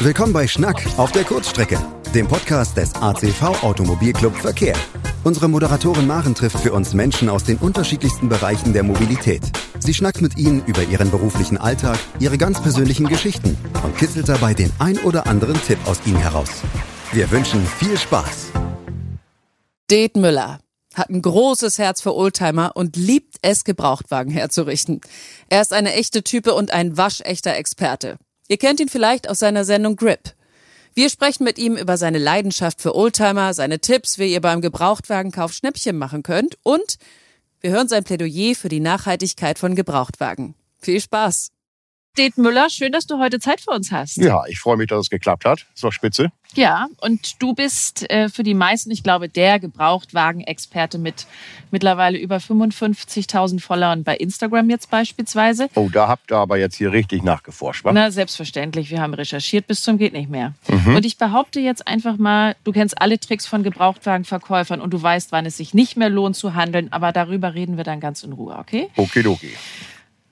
Willkommen bei Schnack auf der Kurzstrecke, dem Podcast des ACV Automobilclub Verkehr. Unsere Moderatorin Maren trifft für uns Menschen aus den unterschiedlichsten Bereichen der Mobilität. Sie schnackt mit ihnen über ihren beruflichen Alltag, ihre ganz persönlichen Geschichten und kitzelt dabei den ein oder anderen Tipp aus ihnen heraus. Wir wünschen viel Spaß. Det Müller hat ein großes Herz für Oldtimer und liebt es, Gebrauchtwagen herzurichten. Er ist eine echte Type und ein waschechter Experte. Ihr kennt ihn vielleicht aus seiner Sendung Grip. Wir sprechen mit ihm über seine Leidenschaft für Oldtimer, seine Tipps, wie ihr beim Gebrauchtwagenkauf Schnäppchen machen könnt und wir hören sein Plädoyer für die Nachhaltigkeit von Gebrauchtwagen. Viel Spaß! Det Müller, schön, dass du heute Zeit für uns hast. Ja, ich freue mich, dass es geklappt hat. Ist doch spitze. Ja, und du bist äh, für die meisten, ich glaube, der Gebrauchtwagen-Experte mit mittlerweile über 55.000 Followern bei Instagram jetzt beispielsweise. Oh, da habt ihr aber jetzt hier richtig nachgeforscht, wa? Na, selbstverständlich. Wir haben recherchiert bis zum geht nicht mehr. Mhm. Und ich behaupte jetzt einfach mal, du kennst alle Tricks von Gebrauchtwagenverkäufern und du weißt, wann es sich nicht mehr lohnt zu handeln, aber darüber reden wir dann ganz in Ruhe, okay? Okay, okay.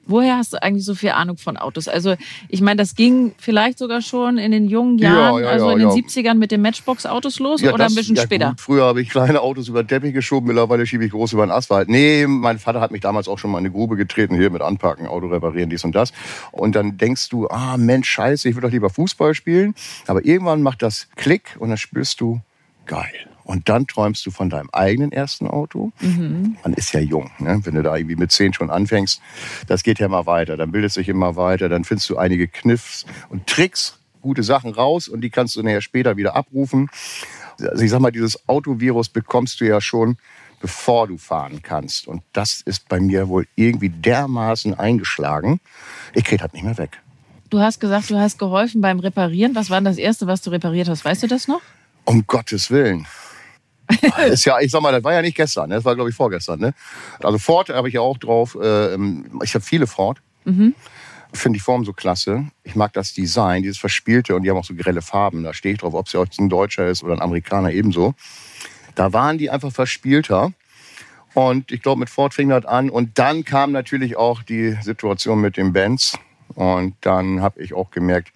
Woher hast du eigentlich so viel Ahnung von Autos? Also, ich meine, das ging vielleicht sogar schon in den jungen Jahren, ja, ja, also in den ja. 70ern mit den Matchbox-Autos los oder das, ein bisschen später? Gut. Früher habe ich kleine Autos über den Teppich geschoben, mittlerweile schiebe ich große über den Asphalt. Nee, mein Vater hat mich damals auch schon mal in eine Grube getreten, hier mit Anpacken, Auto reparieren, dies und das. Und dann denkst du, ah Mensch, scheiße, ich will doch lieber Fußball spielen. Aber irgendwann macht das Klick und dann spürst du, geil und dann träumst du von deinem eigenen ersten Auto. Mhm. Man ist ja jung, ne? wenn du da irgendwie mit zehn schon anfängst. Das geht ja immer weiter. Dann bildet sich immer weiter. Dann findest du einige Kniffs und Tricks, gute Sachen raus und die kannst du nachher später wieder abrufen. Also ich sag mal, dieses Autovirus bekommst du ja schon, bevor du fahren kannst. Und das ist bei mir wohl irgendwie dermaßen eingeschlagen. Ich krieg das nicht mehr weg. Du hast gesagt, du hast geholfen beim Reparieren. Was war denn das Erste, was du repariert hast? Weißt du das noch? Um Gottes Willen. ist ja, ich sag mal, das war ja nicht gestern, ne? das war glaube ich vorgestern. Ne? Also Ford habe ich ja auch drauf. Ähm, ich habe viele Ford. Mhm. Finde die Form so klasse. Ich mag das Design, dieses Verspielte und die haben auch so grelle Farben. Da stehe ich drauf, ob es jetzt ein Deutscher ist oder ein Amerikaner ebenso. Da waren die einfach verspielter. Und ich glaube, mit Ford fing das an. Und dann kam natürlich auch die Situation mit dem Benz. Und dann habe ich auch gemerkt,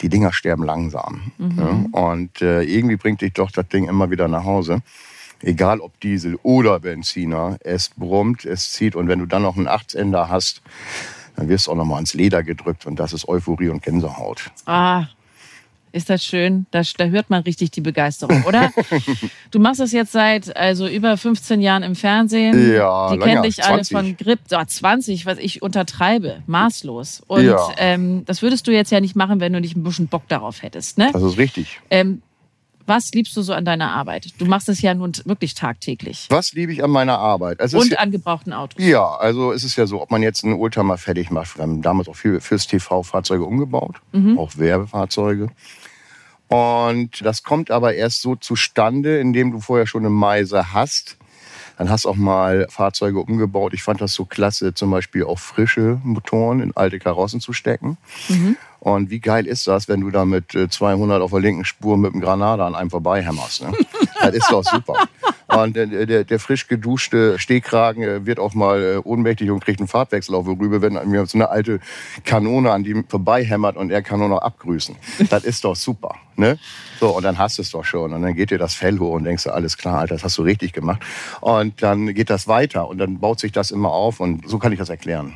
die Dinger sterben langsam. Mhm. Ja, und äh, irgendwie bringt dich doch das Ding immer wieder nach Hause. Egal ob Diesel oder Benziner, es brummt, es zieht. Und wenn du dann noch einen Achtsender hast, dann wirst du auch noch mal ans Leder gedrückt. Und das ist Euphorie und Gänsehaut. Ah, ist das schön? Da, da hört man richtig die Begeisterung, oder? du machst das jetzt seit also über 15 Jahren im Fernsehen. Ja, Die kennen dich alle von Grip. Oh, 20, was ich untertreibe, maßlos. Und ja. ähm, das würdest du jetzt ja nicht machen, wenn du nicht ein bisschen Bock darauf hättest. Ne? Das ist richtig. Ähm, was liebst du so an deiner Arbeit? Du machst es ja nun wirklich tagtäglich. Was liebe ich an meiner Arbeit? Also Und an gebrauchten Autos. Ja, also es ist ja so, ob man jetzt einen Oldtimer fertig macht. Wir haben damals auch viel fürs TV Fahrzeuge umgebaut, mhm. auch Werbefahrzeuge. Und das kommt aber erst so zustande, indem du vorher schon eine Meise hast. Dann hast auch mal Fahrzeuge umgebaut. Ich fand das so klasse, zum Beispiel auch frische Motoren in alte Karossen zu stecken. Mhm. Und wie geil ist das, wenn du da mit 200 äh, auf der linken Spur mit einem Granada an einem vorbeihämmerst? Ne? das ist doch super. Und der, der, der, frisch geduschte Stehkragen äh, wird auch mal äh, ohnmächtig und kriegt einen Farbwechsel auf rüber, wenn mir so eine alte Kanone an ihm vorbeihämmert und er kann nur noch abgrüßen. Das ist doch super. Ne? So, und dann hast du es doch schon. Und dann geht dir das Fell hoch und denkst du, alles klar, Alter, das hast du richtig gemacht. Und dann geht das weiter und dann baut sich das immer auf und so kann ich das erklären.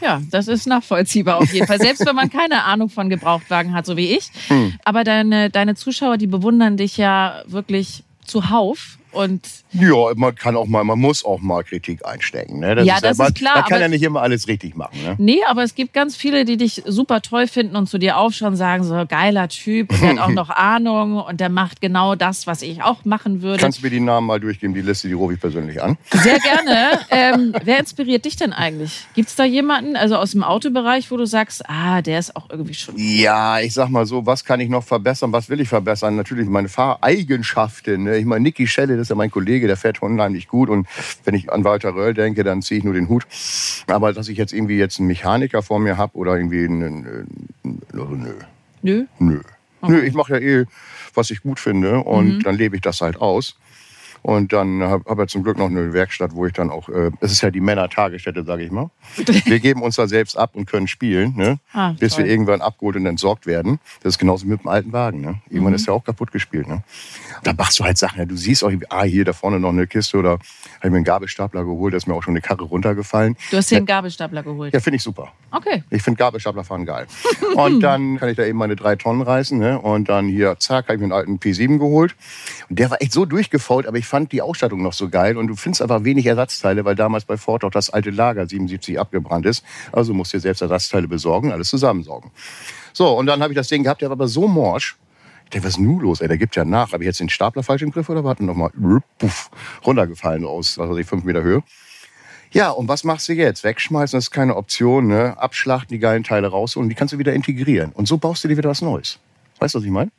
Ja, das ist nachvollziehbar auf jeden Fall. Selbst wenn man keine Ahnung von Gebrauchtwagen hat, so wie ich. Hm. Aber deine, deine Zuschauer, die bewundern dich ja wirklich zuhauf. Und ja, man kann auch mal, man muss auch mal Kritik einstecken. Ne? Das ja, ist das ist klar. Man kann ja nicht immer alles richtig machen. Ne? Nee, aber es gibt ganz viele, die dich super toll finden und zu dir aufschauen und sagen, so geiler Typ, der hat auch noch Ahnung und der macht genau das, was ich auch machen würde. Kannst du mir die Namen mal durchgeben? Die Liste, die rufe ich persönlich an. Sehr gerne. ähm, wer inspiriert dich denn eigentlich? Gibt es da jemanden, also aus dem Autobereich, wo du sagst, ah, der ist auch irgendwie schon. Ja, ich sag mal so, was kann ich noch verbessern? Was will ich verbessern? Natürlich meine Fahreigenschaften. Ne? Ich meine, Niki Schelle, das ist ja mein Kollege, der fährt unheimlich gut. Und wenn ich an Walter Röll denke, dann ziehe ich nur den Hut. Aber dass ich jetzt irgendwie jetzt einen Mechaniker vor mir habe oder irgendwie einen, also nö. Nö? Nö. Okay. Nö, ich mache ja eh, was ich gut finde und mhm. dann lebe ich das halt aus. Und dann habe hab ich zum Glück noch eine Werkstatt, wo ich dann auch, äh, es ist ja die Männer-Tagesstätte, sage ich mal. Wir geben uns da selbst ab und können spielen, ne? Ah, bis toll. wir irgendwann abgeholt und entsorgt werden. Das ist genauso mit dem alten Wagen. Ne? Irgendwann Mhm. ist ja auch kaputt gespielt. Ne? Da machst du halt Sachen. Ja. Du siehst auch, ah, hier da vorne noch eine Kiste oder habe ich mir einen Gabelstapler geholt, da ist mir auch schon eine Karre runtergefallen. Du hast dir einen Gabelstapler geholt. Ja, finde ich super. Okay. Ich finde Gabelstaplerfahren geil. Und dann kann ich da eben meine drei Tonnen reißen. Ne? Und dann hier, zack, habe ich mir einen alten P7 geholt. Und der war echt so durchgefault, aber ich fand die Ausstattung noch so geil. Und du findest einfach wenig Ersatzteile, weil damals bei Ford auch das alte Lager 77 abgebrannt ist. Also musst dir selbst Ersatzteile besorgen, alles zusammensaugen. So, und dann habe ich das Ding gehabt, der war aber so morsch. Ich denke, was ist denn nun los? Ey, der gibt ja nach. Habe ich jetzt den Stapler falsch im Griff oder was? Und nochmal puff, runtergefallen aus, was weiß ich, fünf Meter Höhe. Ja, und was machst du jetzt? Wegschmeißen, das ist keine Option. Ne? Abschlachten, die geilen Teile rausholen, die kannst du wieder integrieren. Und so baust du dir wieder was Neues. Weißt du, was ich meine?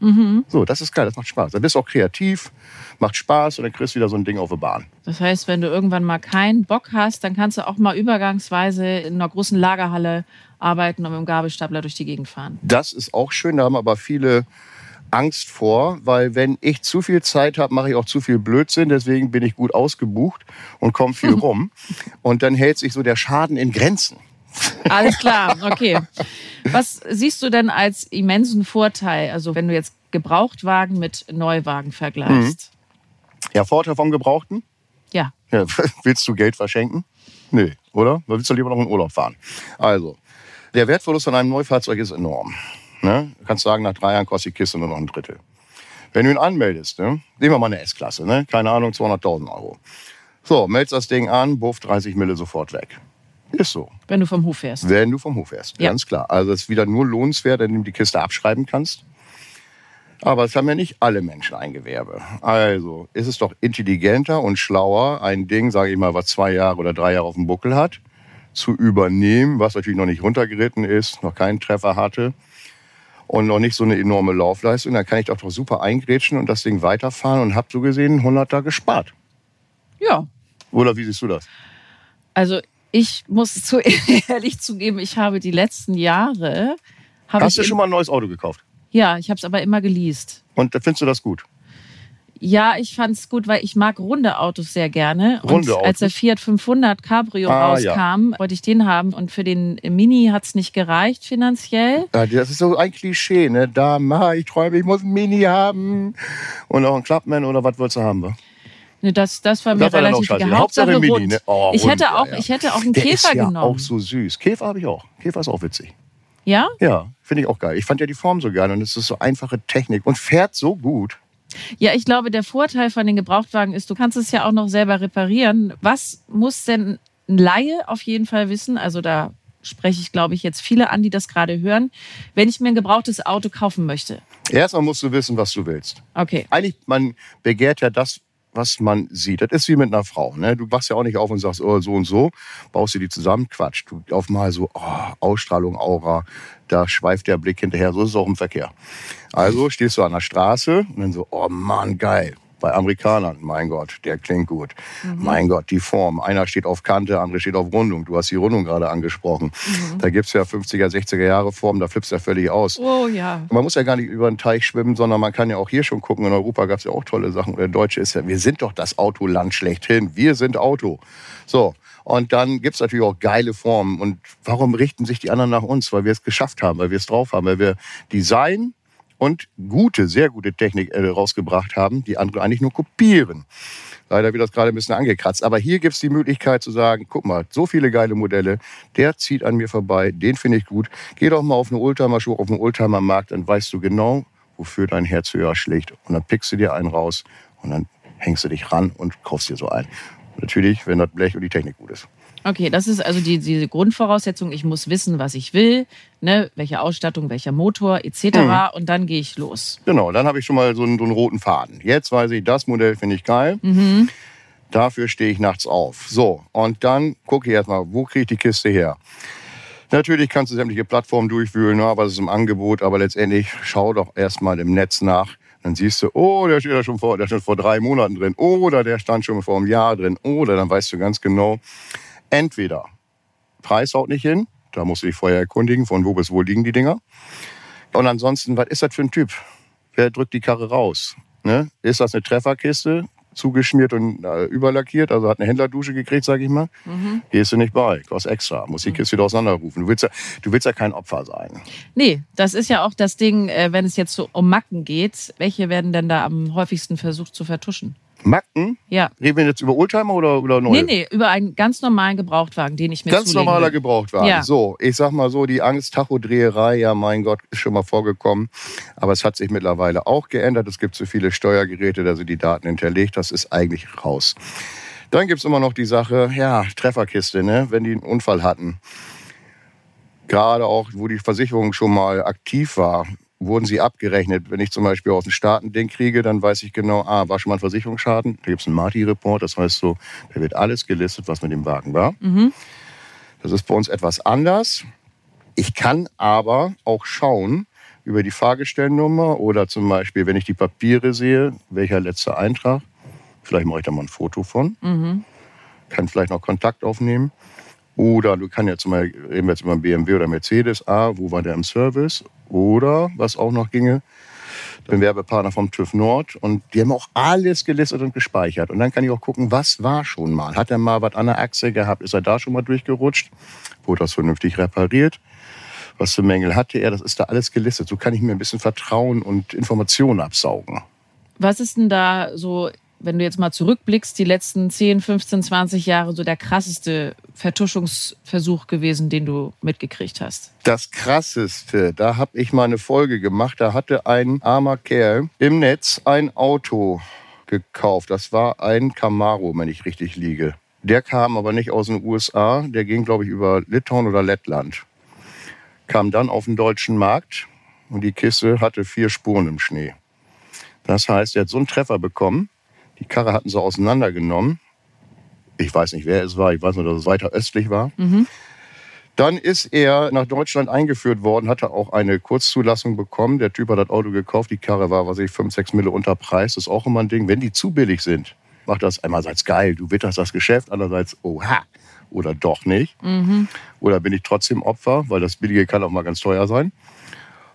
So, das ist geil, das macht Spaß. Da bist du auch kreativ, macht Spaß und dann kriegst du wieder so ein Ding auf die Bahn. Das heißt, wenn du irgendwann mal keinen Bock hast, dann kannst du auch mal übergangsweise in einer großen Lagerhalle arbeiten und mit dem Gabelstapler durch die Gegend fahren. Das ist auch schön, da haben aber viele Angst vor, weil wenn ich zu viel Zeit habe, mache ich auch zu viel Blödsinn. Deswegen bin ich gut ausgebucht und komme viel rum. Und dann hält sich so der Schaden in Grenzen. Alles klar, okay. Was siehst du denn als immensen Vorteil, also wenn du jetzt Gebrauchtwagen mit Neuwagen vergleichst? Ja, Vorteil vom Gebrauchten? Ja. Ja, willst du Geld verschenken? Nee, oder? Da willst du lieber noch in Urlaub fahren. Also, der Wertverlust an einem Neufahrzeug ist enorm. Ne? Du kannst sagen, nach drei Jahren kostet die Kiste nur noch ein Drittel. Wenn du ihn anmeldest, ne? nehmen wir mal eine S-Klasse, ne? keine Ahnung, 200.000 Euro. So, meldest das Ding an, buff 30 Mille sofort weg. Ist so. Wenn du vom Hof fährst. Wenn du vom Hof fährst, Ja. ganz klar. Also es ist wieder nur lohnenswert, wenn du die Kiste abschreiben kannst. Aber es haben ja nicht alle Menschen ein Gewerbe. Also ist es doch intelligenter und schlauer, ein Ding, sage ich mal, was zwei Jahre oder drei Jahre auf dem Buckel hat, zu übernehmen, was natürlich noch nicht runtergeritten ist, noch keinen Treffer hatte und noch nicht so eine enorme Laufleistung. Dann kann ich doch, doch super eingrätschen und das Ding weiterfahren und habe so gesehen 100 da gespart. Ja. Oder wie siehst du das? Also ich muss zu ehrlich zugeben, ich habe die letzten Jahre Hast du schon mal ein neues Auto gekauft? ja, ich habe es aber immer geleast. Und findest du das gut? Ja, ich fand es gut, weil ich mag runde Autos sehr gerne. Runde und als der? Fiat 500 Cabrio Ah, rauskam, wollte ich den haben. Und für den Mini hat es nicht gereicht finanziell. Ja, das ist so ein Klischee, ne? Da, ma, ich träume, ich muss ein Mini haben. Und auch ein Clubman oder was wolltest du haben? wa? Ne, das, das war mir Das war relativ egal. Hauptsache Hauptsache Mini, ne? Oh, ich, hätte ja, auch, ja. ich hätte auch einen Der Käfer ist ja genommen. auch so süß. Käfer habe ich auch. Käfer ist auch witzig. Ja? Ja, finde ich auch geil. Ich fand ja die Form so geil und es ist so einfache Technik und fährt so gut. Ja, ich glaube, der Vorteil von den Gebrauchtwagen ist, du kannst es ja auch noch selber reparieren. Was muss denn ein Laie auf jeden Fall wissen? Also da spreche ich, glaube ich, jetzt viele an, die das gerade hören. Wenn ich mir ein gebrauchtes Auto kaufen möchte. Erstmal musst du wissen, was du willst. Okay. Eigentlich, man begehrt ja das, was man sieht. Das ist wie mit einer Frau. Ne? Du wachst ja auch nicht auf und sagst, oh, so und so, baust du die zusammen. Quatsch. Du auf mal so, oh, Ausstrahlung, Aura, da schweift der Blick hinterher. So ist es auch im Verkehr. Also stehst du an der Straße und dann so, oh Mann, geil. Bei Amerikanern, mein Gott, der klingt gut. Mein Gott, die Form. Einer steht auf Kante, der andere steht auf Rundung. Du hast die Rundung gerade angesprochen. Da gibt's ja 50er, 60er Jahre Formen, da flippst du ja völlig aus. Oh ja. Man muss ja gar nicht über den Teich schwimmen, sondern man kann ja auch hier schon gucken. In Europa gab es ja auch tolle Sachen. Der Deutsche ist ja, wir sind doch das Autoland schlechthin. Wir sind Auto. So. Und dann gibt's natürlich auch geile Formen. Und warum richten sich die anderen nach uns? Weil wir es geschafft haben, weil wir es drauf haben, weil wir Design und gute, sehr gute Technik äh, rausgebracht haben, die andere eigentlich nur kopieren. Leider wird das gerade ein bisschen angekratzt. Aber hier gibt's die Möglichkeit zu sagen, guck mal, so viele geile Modelle, der zieht an mir vorbei, den finde ich gut. Geh doch mal auf eine Oldtimer-Show, auf einen Oldtimer-Markt, dann weißt du genau, wofür dein Herz höher schlägt. Und dann pickst du dir einen raus und dann hängst du dich ran und kaufst dir so einen. Natürlich, wenn das Blech und die Technik gut ist. Okay, das ist also die, diese Grundvoraussetzung. Ich muss wissen, was ich will, ne? welche Ausstattung, welcher Motor etc. Mhm. Und dann gehe ich los. Genau, dann habe ich schon mal so einen, so einen roten Faden. Jetzt weiß ich, das Modell finde ich geil. Dafür stehe ich nachts auf. So, und dann gucke ich erstmal, wo kriege ich die Kiste her? Natürlich kannst du sämtliche Plattformen durchwühlen, was ist im Angebot, aber letztendlich schau doch erstmal im Netz nach. Dann siehst du, oh, der steht da schon vor, der stand vor drei Monaten drin. Oder der stand schon vor einem Jahr drin. Oder dann weißt du ganz genau, entweder Preis haut nicht hin, da musst du dich vorher erkundigen, von wo bis wo liegen die Dinger. Und ansonsten, was ist das für ein Typ? Wer drückt die Karre raus? Ne? Ist das eine Trefferkiste? zugeschmiert und äh, überlackiert, also hat eine Händlerdusche gekriegt, sag ich mal. Mhm. Gehst du nicht bei, kostet extra, muss die Kiste wieder auseinanderrufen. Du willst, ja, du willst ja kein Opfer sein. Nee, das ist ja auch das Ding, äh, wenn es jetzt so um Macken geht. Welche werden denn da am häufigsten versucht zu vertuschen? Macken? Ja. Reden wir jetzt über Oldtimer oder, oder neue? Nee, nee, über einen ganz normalen Gebrauchtwagen, den ich mir Ganz normaler will. Gebrauchtwagen. Ja. So, ich sag mal so, die Angst, Tachodreherei, ja mein Gott, ist schon mal vorgekommen. Aber es hat sich mittlerweile auch geändert. Es gibt so viele Steuergeräte, da sind die Daten hinterlegt. Das ist eigentlich raus. Dann gibt es immer noch die Sache, ja, Trefferkiste, ne? wenn die einen Unfall hatten. Gerade auch, wo die Versicherung schon mal aktiv war wurden sie abgerechnet. Wenn ich zum Beispiel aus den Staaten den kriege, dann weiß ich genau, ah, war schon mal ein Versicherungsschaden. Da gibt es einen Marty-Report, das heißt so, da wird alles gelistet, was mit dem Wagen war. Mhm. Das ist bei uns etwas anders. Ich kann aber auch schauen über die Fahrgestellnummer oder zum Beispiel, wenn ich die Papiere sehe, welcher letzte Eintrag. Vielleicht mache ich da mal ein Foto von. Mhm. Kann vielleicht noch Kontakt aufnehmen. Oder du kannst zum Beispiel, reden wir jetzt über BMW oder Mercedes, ah, wo war der im Service? Oder, was auch noch ginge, bin Werbepartner vom TÜV Nord und die haben auch alles gelistet und gespeichert. Und dann kann ich auch gucken, was war schon mal. Hat er mal was an der Achse gehabt? Ist er da schon mal durchgerutscht? Wurde das vernünftig repariert? Was für Mängel hatte er? Das ist da alles gelistet. So kann ich mir ein bisschen Vertrauen und Informationen absaugen. Was ist denn da so wenn du jetzt mal zurückblickst, die letzten 10, 15, 20 Jahre so der krasseste Vertuschungsversuch gewesen, den du mitgekriegt hast? Das krasseste, da habe ich mal eine Folge gemacht. Da hatte ein armer Kerl im Netz ein Auto gekauft. Das war ein Camaro, wenn ich richtig liege. Der kam aber nicht aus den USA, der ging, glaube ich, über Litauen oder Lettland. Kam dann auf den deutschen Markt und die Kiste hatte vier Spuren im Schnee. Das heißt, er hat so einen Treffer bekommen, die Karre hatten sie auseinandergenommen. Ich weiß nicht, wer es war. Ich weiß nur, dass es weiter östlich war. Mhm. Dann ist er nach Deutschland eingeführt worden, hatte auch eine Kurzzulassung bekommen. Der Typ hat das Auto gekauft. Die Karre war, was ich, 5, 6 Mille unter Preis. Das ist auch immer ein Ding. Wenn die zu billig sind, macht das einerseits geil, du witterst das Geschäft, andererseits, oha, oder doch nicht. Mhm. Oder bin ich trotzdem Opfer, weil das Billige kann auch mal ganz teuer sein.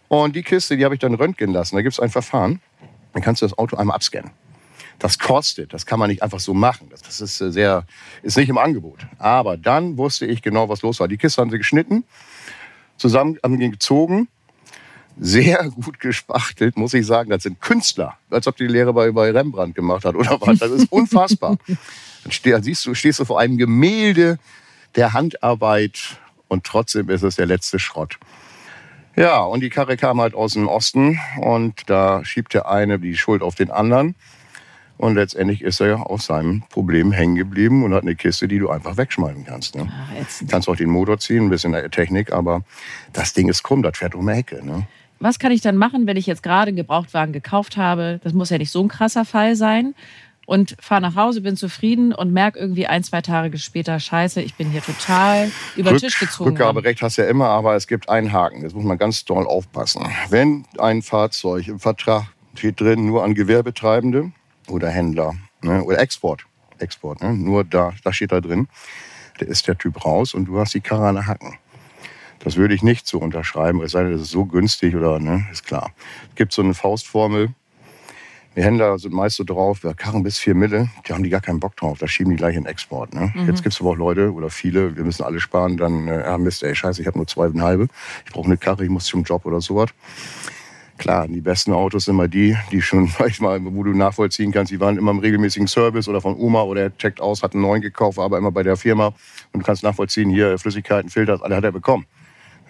Und die Kiste, die habe ich dann röntgen lassen. Da gibt es ein Verfahren. Dann kannst du das Auto einmal abscannen das kostet. Das kann man nicht einfach so machen. Das ist äh, sehr, ist nicht im Angebot. Aber dann wusste ich genau, was los war. Die Kiste haben sie geschnitten, zusammen haben sie gezogen, sehr gut gespachtelt, muss ich sagen. Das sind Künstler, als ob die Lehre bei, bei Rembrandt gemacht hat oder was. Das ist unfassbar. Dann stehst, siehst du, stehst du vor einem Gemälde der Handarbeit und trotzdem ist es der letzte Schrott. Ja, und die Karre kam halt aus dem Osten und da schiebt der eine die Schuld auf den anderen. Und letztendlich ist er aus seinem Problem hängen geblieben und hat eine Kiste, die du einfach wegschmeißen kannst. Ne? Ach, kannst auch den Motor ziehen, ein bisschen Technik, aber das Ding ist krumm, das fährt um die Ecke. Ne? Was kann ich dann machen, wenn ich jetzt gerade einen Gebrauchtwagen gekauft habe? Das muss ja nicht so ein krasser Fall sein. Und fahre nach Hause, bin zufrieden und merke irgendwie ein, zwei Tage später, scheiße, ich bin hier total über den Tisch gezogen. Rückgaberecht hast du ja immer, aber es gibt einen Haken. Das muss man ganz doll aufpassen. Wenn ein Fahrzeug im Vertrag steht drin, nur an Gewerbetreibende, oder Händler ne? oder Export. Export, ne? nur da, da steht da drin, da ist der Typ raus und du hast die Karre an der Hacken. Das würde ich nicht so unterschreiben, es sei denn, das ist so günstig oder, ne, ist klar. Es gibt so eine Faustformel. Die Händler sind meist so drauf, ja, Karren bis vier Mille, die haben die gar keinen Bock drauf, da schieben die gleich in Export. Ne? Mhm. Jetzt gibt es aber auch Leute oder viele, wir müssen alle sparen, dann, äh, ja Mist, ey, scheiße, ich habe nur zweieinhalb, ich brauche eine Karre, ich muss zum Job oder sowas. Klar, die besten Autos sind immer die, die schon, manchmal, wo du nachvollziehen kannst, die waren immer im regelmäßigen Service oder von Oma oder er checkt aus, hat einen neuen gekauft, aber immer bei der Firma und du kannst nachvollziehen, hier Flüssigkeiten, Filter, alle hat er bekommen.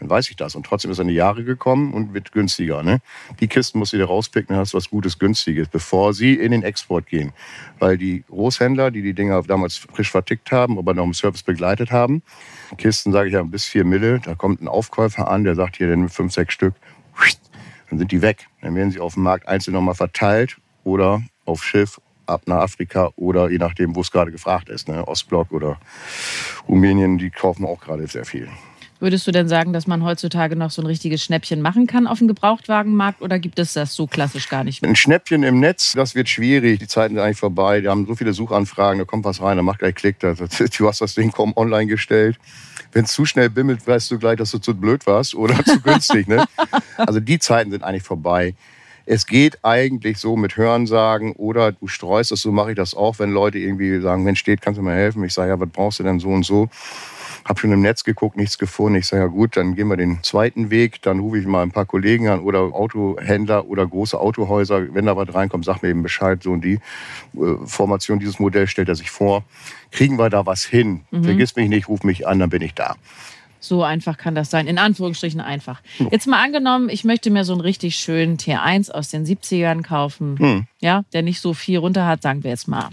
Dann weiß ich das. Und trotzdem ist er in die Jahre gekommen und wird günstiger. Ne? Die Kisten musst du dir rauspicken, dann hast du was Gutes, Günstiges, bevor sie in den Export gehen. Weil die Großhändler, die die Dinger damals frisch vertickt haben, aber noch im Service begleitet haben, Kisten, sage ich ja, bis vier Mille, da kommt ein Aufkäufer an, der sagt hier, nimmt fünf, sechs Stück, dann sind die weg. Dann werden sie auf dem Markt einzeln nochmal verteilt oder auf Schiff ab nach Afrika oder je nachdem, wo es gerade gefragt ist. Ne? Ostblock oder Rumänien, die kaufen auch gerade sehr viel. Würdest du denn sagen, dass man heutzutage noch so ein richtiges Schnäppchen machen kann auf dem Gebrauchtwagenmarkt oder gibt es das so klassisch gar nicht mehr? Ein Schnäppchen im Netz, das wird schwierig. Die Zeiten sind eigentlich vorbei. Die haben so viele Suchanfragen, da kommt was rein, da macht gleich Klick. Du hast das Ding kaum online gestellt. Wenn es zu schnell bimmelt, weißt du gleich, dass du zu blöd warst oder zu günstig. Ne? Also die Zeiten sind eigentlich vorbei. Es geht eigentlich so mit Hörensagen oder du streust es, so mache ich das auch, wenn Leute irgendwie sagen, Mensch, steht, kannst du mir helfen? Ich sage, ja, was brauchst du denn so und so? Hab schon im Netz geguckt, nichts gefunden. Ich sage, ja gut, dann gehen wir den zweiten Weg. Dann rufe ich mal ein paar Kollegen an oder Autohändler oder große Autohäuser. Wenn da was reinkommt, sag mir eben Bescheid. So und die äh, Formation, dieses Modell stellt er sich vor. Kriegen wir da was hin? Mhm. Vergiss mich nicht, ruf mich an, dann bin ich da. So einfach kann das sein. In Anführungsstrichen einfach. Jetzt mal angenommen, ich möchte mir so einen richtig schönen T1 aus den 70ern kaufen. Hm. Ja, der nicht so viel runter hat, sagen wir jetzt mal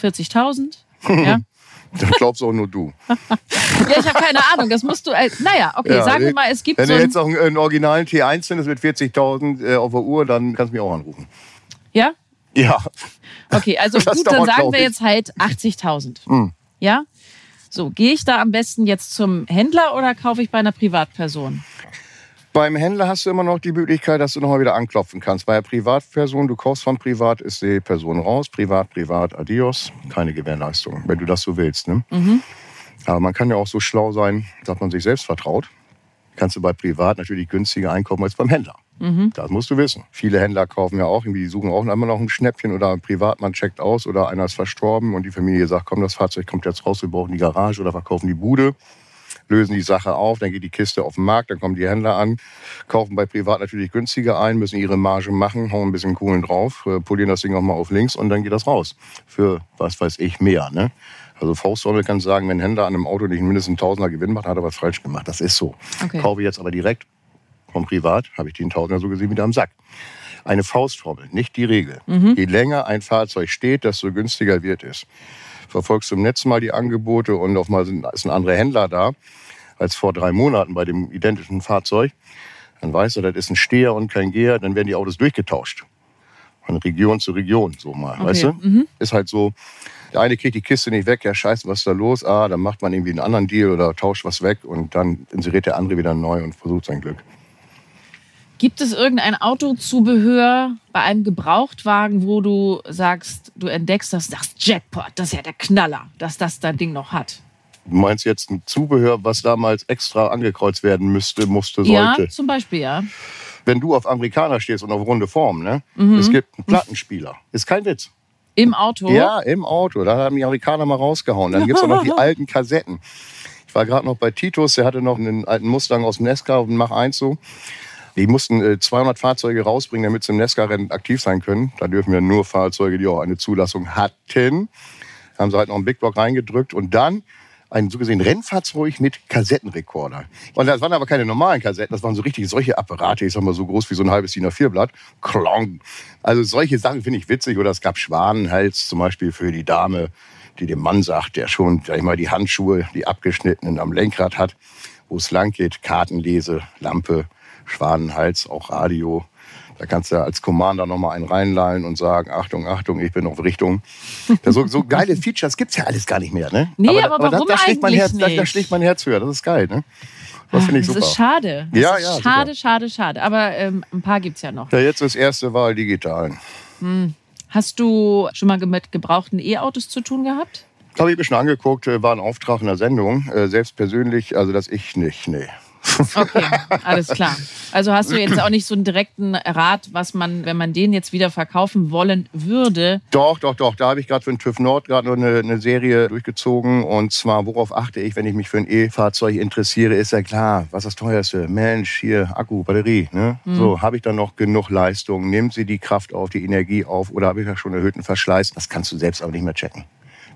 40.000. Ja. Das glaubst auch nur du. ja, ich habe keine Ahnung. Das musst du. Äh, naja, okay, ja, sagen wir mal, es gibt. Wenn so du jetzt auch einen, einen originalen T1 findest mit 40.000 äh, auf der Uhr, dann kannst du mich auch anrufen. Ja? Ja. Okay, also gut, dann sagen wir jetzt halt 80.000. Hm. Ja? So, gehe ich da am besten jetzt zum Händler oder kaufe ich bei einer Privatperson? Beim Händler hast du immer noch die Möglichkeit, dass du nochmal wieder anklopfen kannst. Bei einer Privatperson, du kaufst von Privat, ist die Person raus. Privat, Privat, adios. Keine Gewährleistung, wenn du das so willst. Ne? Mhm. Aber man kann ja auch so schlau sein, dass man sich selbst vertraut. Kannst du bei Privat natürlich günstiger einkaufen als beim Händler. Mhm. Das musst du wissen. Viele Händler kaufen ja auch, die suchen auch immer noch ein Schnäppchen oder ein Privatmann checkt aus oder einer ist verstorben und die Familie sagt, komm, das Fahrzeug kommt jetzt raus, wir brauchen die Garage oder verkaufen die Bude lösen die Sache auf, dann geht die Kiste auf den Markt, dann kommen die Händler an, kaufen bei Privat natürlich günstiger ein, müssen ihre Marge machen, hauen ein bisschen Kohlen drauf, äh, polieren das Ding auch mal auf links und dann geht das raus. Für, was weiß ich, mehr. Ne? Also Faustsorte kann sagen, wenn ein Händler an einem Auto nicht mindestens einen Tausender Gewinn macht, hat er was falsch gemacht. Das ist so. Okay. Kaufe jetzt aber direkt vom Privat, habe ich den Tausender so gesehen wieder am Sack. Eine Faustformel, nicht die Regel. Mhm. Je länger ein Fahrzeug steht, desto günstiger wird es. Verfolgst du im Netz mal die Angebote und auf mal ist ein anderer Händler da als vor drei Monaten bei dem identischen Fahrzeug, dann weißt du, das ist ein Steher und kein Geher, dann werden die Autos durchgetauscht. Von Region zu Region, so mal, okay. weißt du? Mhm. Ist halt so, der eine kriegt die Kiste nicht weg, ja scheiße, was ist da los? Ah, dann macht man irgendwie einen anderen Deal oder tauscht was weg und dann inseriert der andere wieder neu und versucht sein Glück. Gibt es irgendein Autozubehör bei einem Gebrauchtwagen, wo du sagst, du entdeckst das, das Jackpot, das ist ja der Knaller, dass das dein Ding noch hat? Du meinst jetzt ein Zubehör, was damals extra angekreuzt werden müsste, musste, sollte? Ja, zum Beispiel, ja. Wenn du auf Amerikaner stehst und auf runde Form, ne? Mhm. Es gibt einen Plattenspieler. Ist kein Witz. Im Auto? Ja, im Auto. Da haben die Amerikaner mal rausgehauen. Dann gibt es auch noch die alten Kassetten. Ich war gerade noch bei Titus, der hatte noch einen alten Mustang aus dem Nesca und Mach 1 so. Die mussten 200 äh, Fahrzeuge rausbringen, damit sie im Nesca-Rennen aktiv sein können. Da dürfen wir nur Fahrzeuge, die auch eine Zulassung hatten. Da haben sie halt noch einen Big Block reingedrückt und dann ein so gesehen Rennfahrzeug mit Kassettenrekorder. Und das waren aber keine normalen Kassetten, das waren so richtig solche Apparate, ich sag mal so groß wie so ein halbes DIN A4-Blatt. Klong. Also solche Sachen finde ich witzig. Oder es gab Schwanenhals zum Beispiel für die Dame, die dem Mann sagt, der schon, ich mal, die Handschuhe, die abgeschnittenen am Lenkrad hat, wo es lang geht, Kartenlese, Lampe, Schwanenhals, auch Radio. Da kannst du als Commander nochmal einen reinlallen und sagen, Achtung, Achtung, ich bin auf Richtung. so, so geile Features gibt es ja alles gar nicht mehr. Ne? Nee, aber, aber, aber warum da, da, schlägt mein Herz, da, da, schlägt mein Herz höher. Das ist geil. Ne? Das finde ich super. Das ist schade. Das ja, ja, schade, super. schade, schade. Aber ähm, ein paar gibt es ja noch. Ja, jetzt das erste Wahl digital. Hm. Hast du schon mal mit gebrauchten E-Autos zu tun gehabt? Habe ich mir schon angeguckt, äh, war ein Auftrag in der Sendung. Äh, selbst persönlich, also das ich nicht, nee. Okay, alles klar. Also hast du jetzt auch nicht so einen direkten Rat, was man, wenn man den jetzt wieder verkaufen wollen würde? Doch, doch, doch. Da habe ich gerade für den TÜV Nord gerade noch eine, eine, Serie durchgezogen. Und zwar, worauf achte ich, wenn ich mich für ein E-Fahrzeug interessiere, ist ja klar, was ist das teuerste? Mensch, hier Akku, Batterie. Ne? Mhm. So, habe ich dann noch genug Leistung? Nimmt sie die Kraft auf, die Energie auf oder habe ich ja schon erhöhten Verschleiß? Das kannst du selbst aber nicht mehr checken.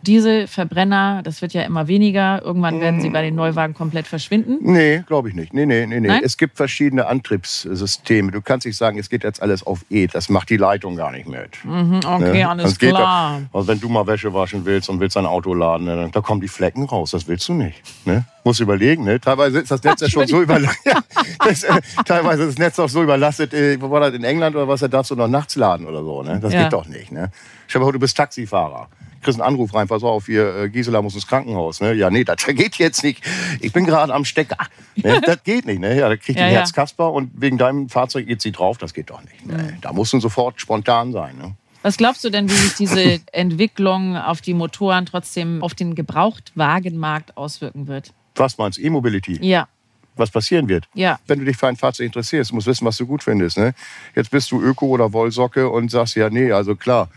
Dieselverbrenner, das wird ja immer weniger. Irgendwann werden sie bei den Neuwagen komplett verschwinden. Nee, glaube ich nicht. Nee, nee, nee, nee. Es gibt verschiedene Antriebssysteme. Du kannst nicht sagen, es geht jetzt alles auf E. Das macht die Leitung gar nicht mit. Mhm, okay, ne? alles klar. Da, also wenn du mal Wäsche waschen willst und willst dein Auto laden, ne, da kommen die Flecken raus. Das willst du nicht. Ne? Muss überlegen. Ne? Teilweise ist das Netz ja schon so überlastet. Äh, teilweise ist das Netz auch so überlastet. Äh, wo war das in England oder was? Da darfst du noch nachts laden oder so. Ne? Das ja. geht doch nicht. Ne? Stell dir vor, du bist Taxifahrer kriegst einen Anruf rein, pass auf, hier, äh, Gisela muss ins Krankenhaus. Ne? Ja, nee, das geht jetzt nicht. Ich bin gerade am Stecker. Ne? Das geht nicht. Ne? Ja, da kriegt ja, die ja. Herzkasper und wegen deinem Fahrzeug geht sie drauf. Das geht doch nicht. Ne? Da musst du sofort spontan sein. Ne? Was glaubst du denn, wie sich diese Entwicklung auf die Motoren trotzdem auf den Gebrauchtwagenmarkt auswirken wird? Was meinst du? E-Mobility? Ja. was passieren wird. Ja. Wenn du dich für ein Fahrzeug interessierst, musst du wissen, was du gut findest. Ne? Jetzt bist du Öko oder Wollsocke und sagst ja, nee, also klar.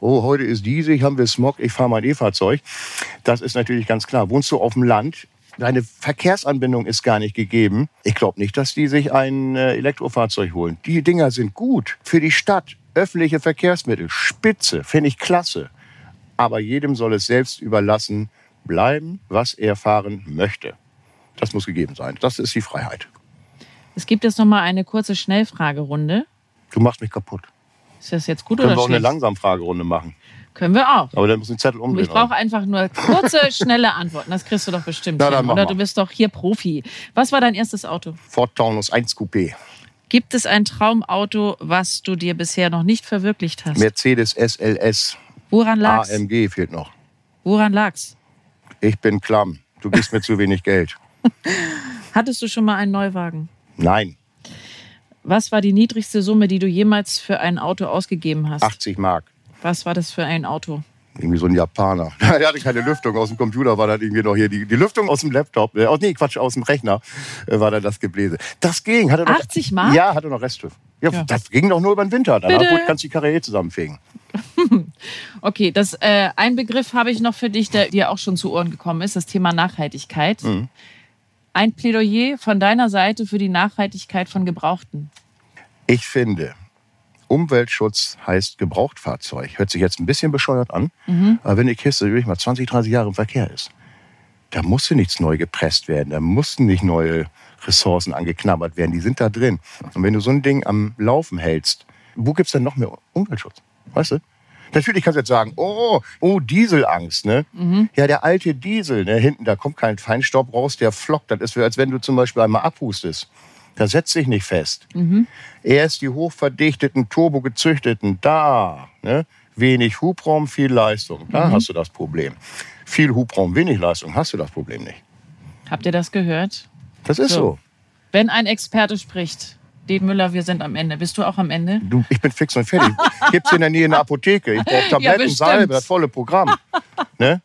Oh, heute ist diesig, haben wir Smog, ich fahre mein E-Fahrzeug. Das ist natürlich ganz klar. Wohnst du auf dem Land, deine Verkehrsanbindung ist gar nicht gegeben. Ich glaube nicht, dass die sich ein äh, Elektrofahrzeug holen. Die Dinger sind gut für die Stadt. Öffentliche Verkehrsmittel, spitze, finde ich klasse. Aber jedem soll es selbst überlassen bleiben, was er fahren möchte. Das muss gegeben sein. Das ist die Freiheit. Es gibt jetzt noch mal eine kurze Schnellfragerunde. Du machst mich kaputt. Ist das jetzt gut Können wir oder auch eine schlecht? Langsamfragerunde machen. Können wir auch. Aber dann muss den Zettel umdrehen. Ich brauche einfach nur kurze, schnelle Antworten. Das kriegst du doch bestimmt. Na, dann hin, oder du bist doch hier Profi. Was war dein erstes Auto? Ford Taunus 1 Coupé. Gibt es ein Traumauto, was du dir bisher noch nicht verwirklicht hast? Mercedes SLS. Woran lag's? AMG fehlt noch. Woran lag's? Ich bin klamm. Du gibst mir zu wenig Geld. Hattest du schon mal einen Neuwagen? Nein, Was war die niedrigste Summe, die du jemals für ein Auto ausgegeben hast? 80 Mark. Was war das für ein Auto? Irgendwie so ein Japaner. Der hatte keine Lüftung. Aus dem Computer war dann irgendwie noch hier die, die Lüftung aus dem Laptop. Äh, nee, Quatsch, aus dem Rechner äh, war dann das Gebläse. Das ging. Hatte noch, 80 Mark? Ja, hatte noch Reststück. Ja, Ja. Das ging doch nur über den Winter. Danach Bitte? kannst du die Karriere zusammenfegen. Okay, das äh, ein Begriff habe ich noch für dich, der dir auch schon zu Ohren gekommen ist, das Thema Nachhaltigkeit. Mhm. Ein Plädoyer von deiner Seite für die Nachhaltigkeit von Gebrauchten. Ich finde, Umweltschutz heißt Gebrauchtfahrzeug. Hört sich jetzt ein bisschen bescheuert an, aber wenn die Kiste wirklich mal 20, 30 Jahre im Verkehr ist, da musste nichts neu gepresst werden, da mussten nicht neue Ressourcen angeknabbert werden, die sind da drin. Und wenn du so ein Ding am Laufen hältst, wo gibt's denn noch mehr Umweltschutz? Weißt du? Natürlich kannst du jetzt sagen, oh, oh, Dieselangst, ne? Ja, der alte Diesel, ne, hinten, da kommt kein Feinstaub raus, der flockt. Das ist, wie, als wenn du zum Beispiel einmal abhustest. Da setzt sich nicht fest. Erst die hochverdichteten, turbogezüchteten, da, ne? wenig Hubraum, viel Leistung. Da hast du das Problem. Viel Hubraum, wenig Leistung, hast du das Problem nicht. Habt ihr das gehört? Das ist So. so. Wenn ein Experte spricht, Den Müller, wir sind am Ende. Bist du auch am Ende? Du, ich bin fix und fertig. Gibt's in der Nähe eine Apotheke. Ich brauche Tabletten, bestimmt. Salbe, das volle Programm. Ne?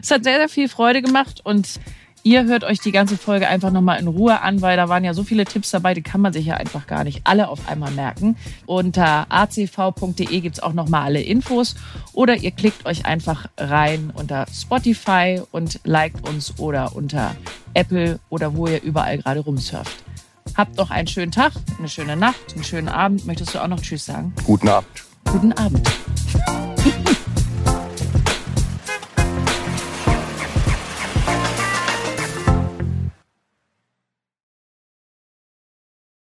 Es hat sehr, sehr viel Freude gemacht und ihr hört euch die ganze Folge einfach nochmal in Ruhe an, weil da waren ja so viele Tipps dabei, die kann man sich ja einfach gar nicht alle auf einmal merken. Unter acv.de gibt's auch nochmal alle Infos oder ihr klickt euch einfach rein unter Spotify und liked uns oder unter Apple oder wo ihr überall gerade rumsurft. Habt noch einen schönen Tag, eine schöne Nacht, einen schönen Abend. Möchtest du auch noch Tschüss sagen? Guten Abend. Guten Abend.